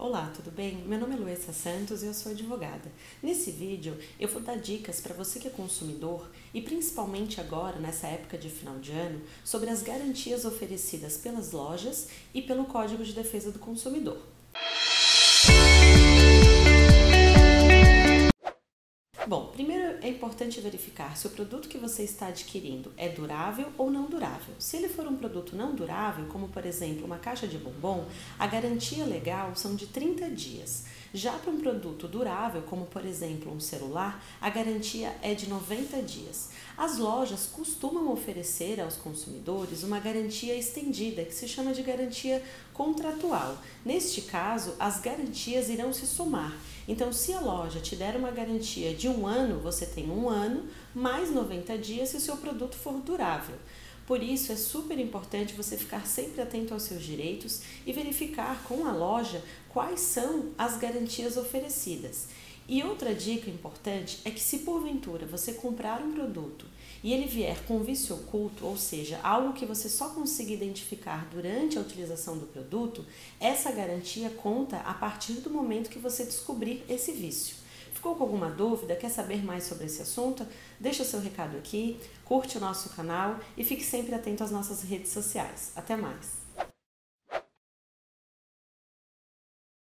Olá, tudo bem? Meu nome é Luísa Santos e eu sou advogada. Nesse vídeo eu vou dar dicas para você que é consumidor e principalmente agora, nessa época de final de ano, sobre as garantias oferecidas pelas lojas e pelo Código de Defesa do Consumidor. Bom, primeiro é importante verificar se o produto que você está adquirindo é durável ou não durável. Se ele for um produto não durável, como por exemplo uma caixa de bombom, a garantia legal são de 30 dias. Já para um produto durável, como por exemplo um celular, a garantia é de 90 dias. As lojas costumam oferecer aos consumidores uma garantia estendida, que se chama de garantia contratual. Neste caso, as garantias irão se somar. Então, se a loja te der uma garantia de um ano, você tem um ano mais 90 dias se o seu produto for durável. Por isso, é super importante você ficar sempre atento aos seus direitos e verificar com a loja quais são as garantias oferecidas. E outra dica importante é que, se porventura você comprar um produto e ele vier com vício oculto, ou seja, algo que você só consiga identificar durante a utilização do produto, essa garantia conta a partir do momento que você descobrir esse vício. Ficou com alguma dúvida? Quer saber mais sobre esse assunto? Deixa seu recado aqui, curte o nosso canal e fique sempre atento às nossas redes sociais. Até mais!